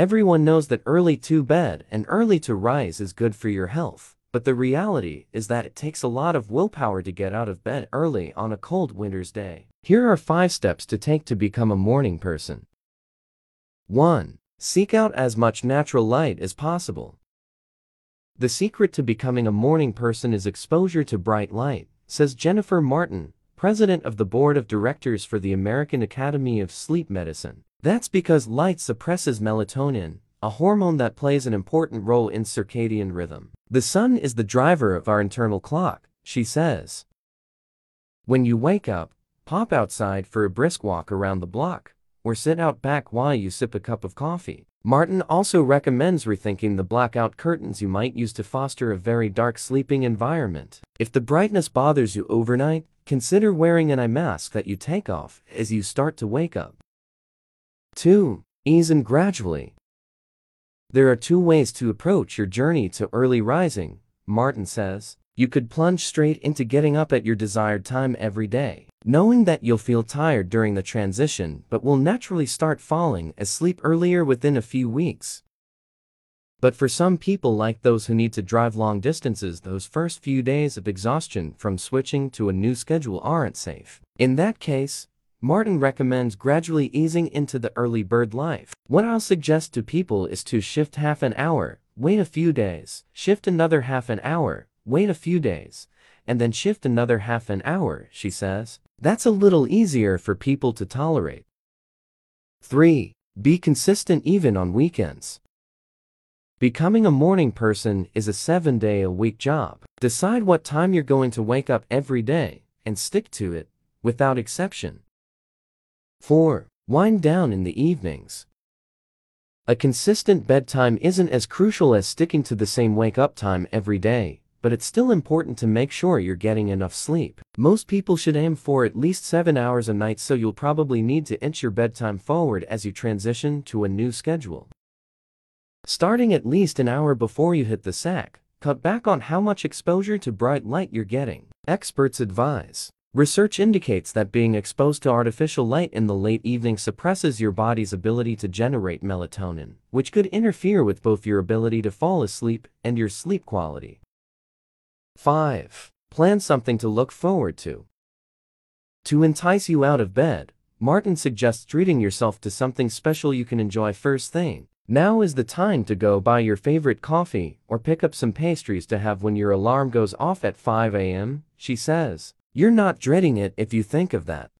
Everyone knows that early to bed and early to rise is good for your health. But the reality is that it takes a lot of willpower to get out of bed early on a cold winter's day. Here are 5 steps to take to become a morning person. 1. Seek out as much natural light as possible. The secret to becoming a morning person is exposure to bright light, says Jennifer Martin, president of the board of directors for the American Academy of Sleep Medicine. That's because light suppresses melatonin, a hormone that plays an important role in circadian rhythm. The sun is the driver of our internal clock, she says. When you wake up, pop outside for a brisk walk around the block, or sit out back while you sip a cup of coffee. Martin also recommends rethinking the blackout curtains you might use to foster a very dark sleeping environment. If the brightness bothers you overnight, consider wearing an eye mask that you take off as you start to wake up. 2. Ease in gradually. There are two ways to approach your journey to early rising, Martin says. You could plunge straight into getting up at your desired time every day, knowing that you'll feel tired during the transition but will naturally start falling asleep earlier within a few weeks. But for some people like those who need to drive long distances those first few days of exhaustion from switching to a new schedule aren't safe. In that case, Martin recommends gradually easing into the early bird life. What I'll suggest to people is to shift half an hour, wait a few days, shift another half an hour, wait a few days, and then shift another half an hour, she says. That's a little easier for people to tolerate. 3. Be consistent even on weekends. Becoming a morning person is a seven day a week job. Decide what time you're going to wake up every day and stick to it, without exception. 4. Wind down in the evenings. A consistent bedtime isn't as crucial as sticking to the same wake up time every day, but it's still important to make sure you're getting enough sleep. Most people should aim for at least 7 hours a night so you'll probably need to inch your bedtime forward as you transition to a new schedule. Starting at least an hour before you hit the sack, cut back on how much exposure to bright light you're getting. Experts advise Research indicates that being exposed to artificial light in the late evening suppresses your body's ability to generate melatonin, which could interfere with both your ability to fall asleep and your sleep quality. 5. Plan something to look forward to. To entice you out of bed, Martin suggests treating yourself to something special you can enjoy first thing. Now is the time to go buy your favorite coffee or pick up some pastries to have when your alarm goes off at 5 a.m., she says. You're not dreading it if you think of that.